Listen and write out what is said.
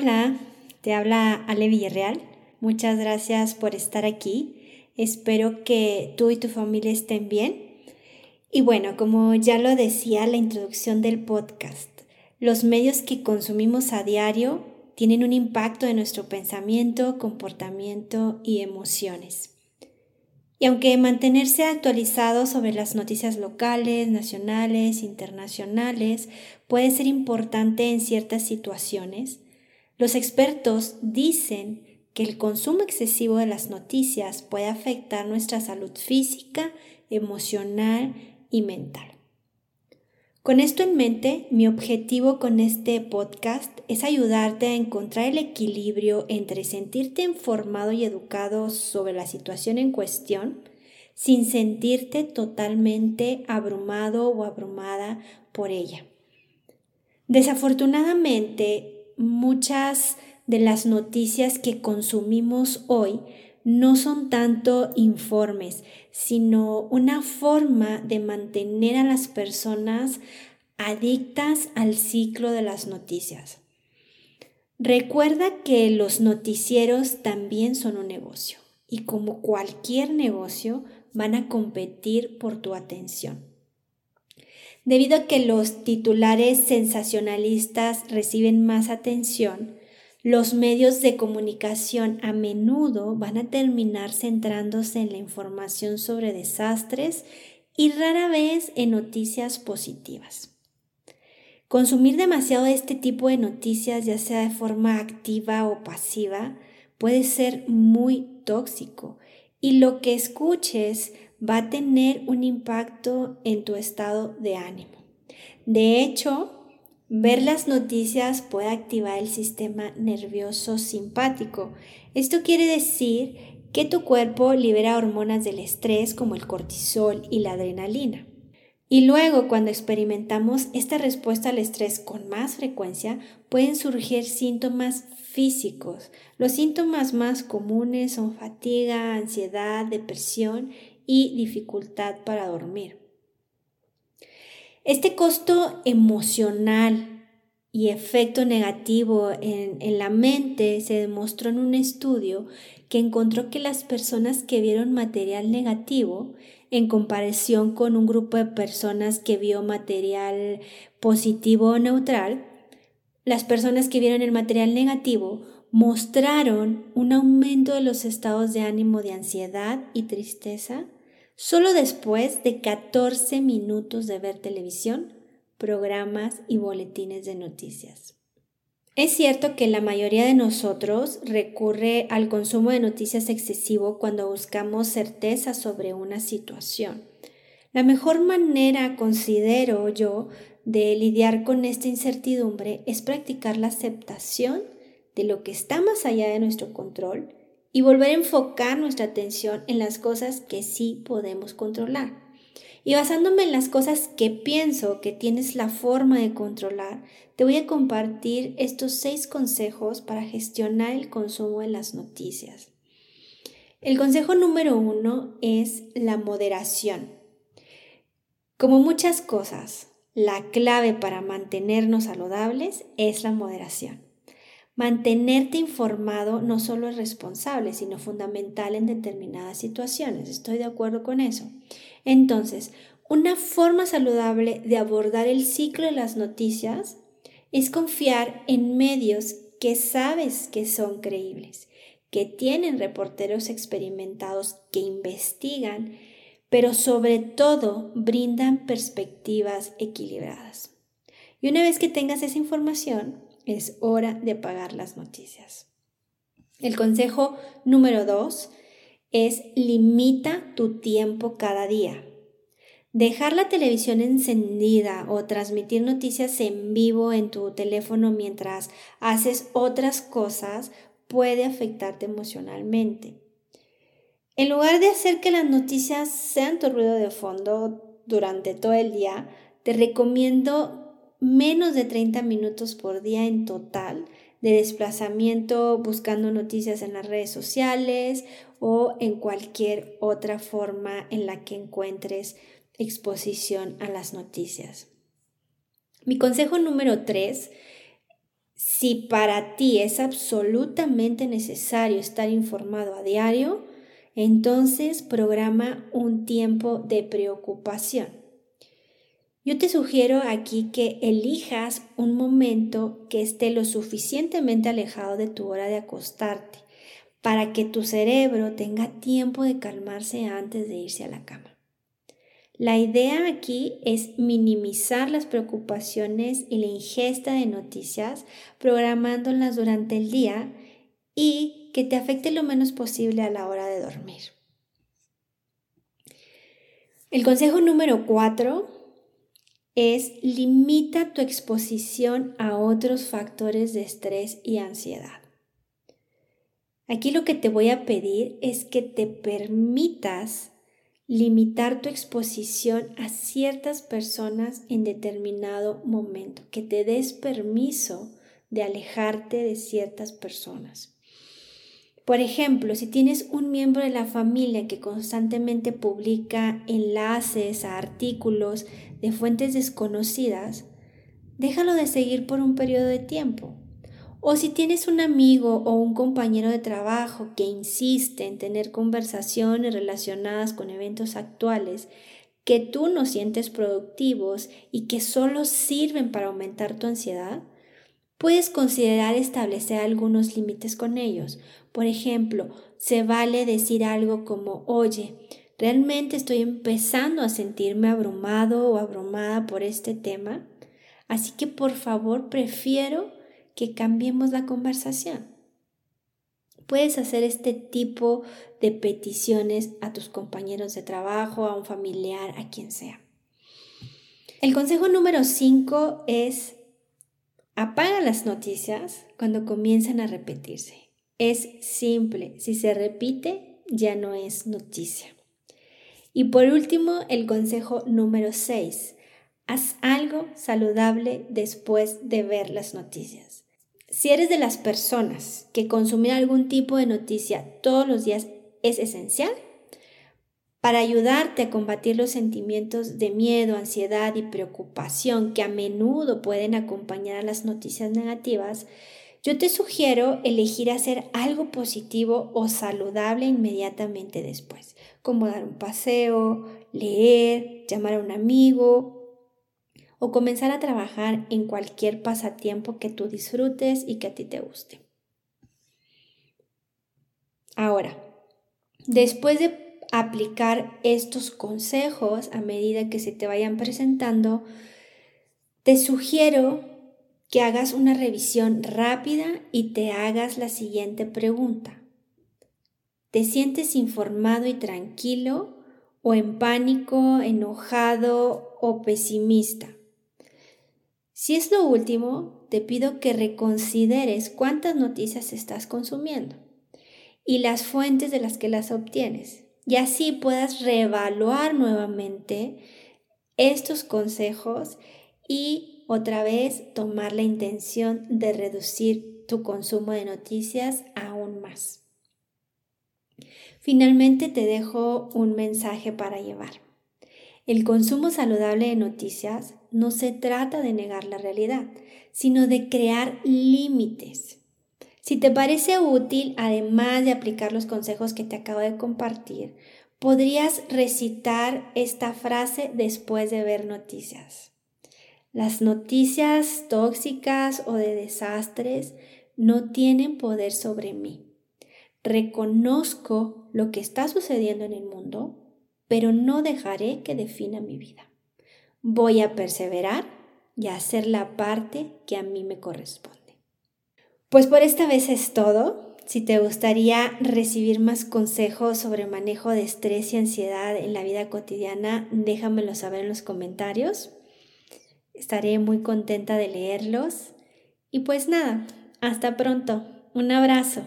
Hola, te habla Ale Villarreal. Muchas gracias por estar aquí. Espero que tú y tu familia estén bien. Y bueno, como ya lo decía la introducción del podcast, los medios que consumimos a diario tienen un impacto en nuestro pensamiento, comportamiento y emociones. Y aunque mantenerse actualizado sobre las noticias locales, nacionales, internacionales puede ser importante en ciertas situaciones, los expertos dicen que el consumo excesivo de las noticias puede afectar nuestra salud física, emocional y mental. Con esto en mente, mi objetivo con este podcast es ayudarte a encontrar el equilibrio entre sentirte informado y educado sobre la situación en cuestión sin sentirte totalmente abrumado o abrumada por ella. Desafortunadamente, muchas de las noticias que consumimos hoy no son tanto informes, sino una forma de mantener a las personas adictas al ciclo de las noticias. Recuerda que los noticieros también son un negocio y como cualquier negocio van a competir por tu atención. Debido a que los titulares sensacionalistas reciben más atención, los medios de comunicación a menudo van a terminar centrándose en la información sobre desastres y rara vez en noticias positivas. Consumir demasiado este tipo de noticias, ya sea de forma activa o pasiva, puede ser muy tóxico y lo que escuches va a tener un impacto en tu estado de ánimo. De hecho, ver las noticias puede activar el sistema nervioso simpático. Esto quiere decir que tu cuerpo libera hormonas del estrés como el cortisol y la adrenalina. Y luego, cuando experimentamos esta respuesta al estrés con más frecuencia, pueden surgir síntomas físicos. Los síntomas más comunes son fatiga, ansiedad, depresión y dificultad para dormir. Este costo emocional y efecto negativo en, en, la mente se demostró en un estudio que encontró que las personas que vieron material negativo en comparación con un grupo de personas que vio material positivo o neutral, las personas que vieron el material negativo mostraron un aumento de los estados de ánimo de ansiedad y tristeza solo después de 14 minutos de ver televisión, programas y boletines de noticias. Es cierto que la mayoría de nosotros recurre al consumo de noticias excesivo cuando buscamos certeza sobre una situación. La mejor manera, considero yo, de lidiar con esta incertidumbre es practicar la aceptación de lo que está más allá de nuestro control y volver a enfocar nuestra atención en las cosas que sí podemos controlar. Y basándome en las cosas que pienso que tienes la forma de controlar, te voy a compartir estos seis consejos para gestionar el consumo de las noticias. El consejo número uno es la moderación. Como muchas cosas, la clave para mantenernos saludables es la moderación. Mantenerte informado no solo es responsable, sino fundamental en determinadas situaciones. Estoy de acuerdo con eso. Entonces, una forma saludable de abordar el ciclo de las noticias es confiar en medios que sabes que son creíbles, que tienen reporteros experimentados que investigan, pero sobre todo brindan perspectivas equilibradas. Y una vez que tengas esa información, es hora de apagar las noticias. El consejo número dos es limita tu tiempo cada día. Dejar la televisión encendida o transmitir noticias en vivo en tu teléfono mientras haces otras cosas puede afectarte emocionalmente. En lugar de hacer que las noticias sean tu ruido de fondo durante todo el día, te recomiendo menos de 30 minutos por día en total de desplazamiento buscando noticias en las redes sociales o en cualquier otra forma en la que encuentres exposición a las noticias. Mi consejo número 3 Si para ti es absolutamente necesario estar informado a diario, entonces programa un tiempo de preocupación. Yo te sugiero aquí que elijas un momento que esté lo suficientemente alejado de tu hora de acostarte para que tu cerebro tenga tiempo de calmarse antes de irse a la cama. La idea aquí es minimizar las preocupaciones y la ingesta de noticias, programándolas durante el día y que te afecte lo menos posible a la hora de dormir. El consejo número cuatro es limita tu exposición a otros factores de estrés y ansiedad. Aquí lo que te voy a pedir es que te permitas limitar tu exposición a ciertas personas en determinado momento, que te des permiso de alejarte de ciertas personas. Por ejemplo, si tienes un miembro de la familia que constantemente publica enlaces a artículos de fuentes desconocidas, déjalo de seguir por un periodo de tiempo. O si tienes un amigo o un compañero de trabajo que insiste en tener conversaciones relacionadas con eventos actuales que tú no sientes productivos y que solo sirven para aumentar tu ansiedad, puedes considerar establecer algunos límites con ellos. Por ejemplo, se vale decir algo como, oye, realmente estoy empezando a sentirme abrumado o abrumada por este tema, así que por favor prefiero que cambiemos la conversación. Puedes hacer este tipo de peticiones a tus compañeros de trabajo, a un familiar, a quien sea. El consejo número 5 es apaga las noticias cuando comienzan a repetirse. Es simple, si se repite ya no es noticia. Y por último, el consejo número 6. Haz algo saludable después de ver las noticias. Si eres de las personas que consumir algún tipo de noticia todos los días es esencial, para ayudarte a combatir los sentimientos de miedo, ansiedad y preocupación que a menudo pueden acompañar a las noticias negativas, yo te sugiero elegir hacer algo positivo o saludable inmediatamente después, como dar un paseo, leer, llamar a un amigo o comenzar a trabajar en cualquier pasatiempo que tú disfrutes y que a ti te guste. Ahora, después de aplicar estos consejos a medida que se te vayan presentando, te sugiero que hagas una revisión rápida y te hagas la siguiente pregunta. ¿Te sientes informado y tranquilo o en pánico, enojado o pesimista? Si es lo último, te pido que reconsideres cuántas noticias estás consumiendo y las fuentes de las que las obtienes y así puedas reevaluar nuevamente estos consejos y otra vez tomar la intención de reducir tu consumo de noticias aún más. Finalmente te dejo un mensaje para llevar. El consumo saludable de noticias no se trata de negar la realidad, sino de crear límites. Si te parece útil, además de aplicar los consejos que te acabo de compartir, podrías recitar esta frase después de ver noticias. Las noticias tóxicas o de desastres no tienen poder sobre mí. Reconozco lo que está sucediendo en el mundo pero no dejaré que defina mi vida. Voy a perseverar y a hacer la parte que a mí me corresponde. Pues por esta vez es todo. Si te gustaría recibir más consejos sobre manejo de estrés y ansiedad en la vida cotidiana, déjamelo saber en los comentarios. Estaré muy contenta de leerlos. Y pues nada, hasta pronto. Un abrazo.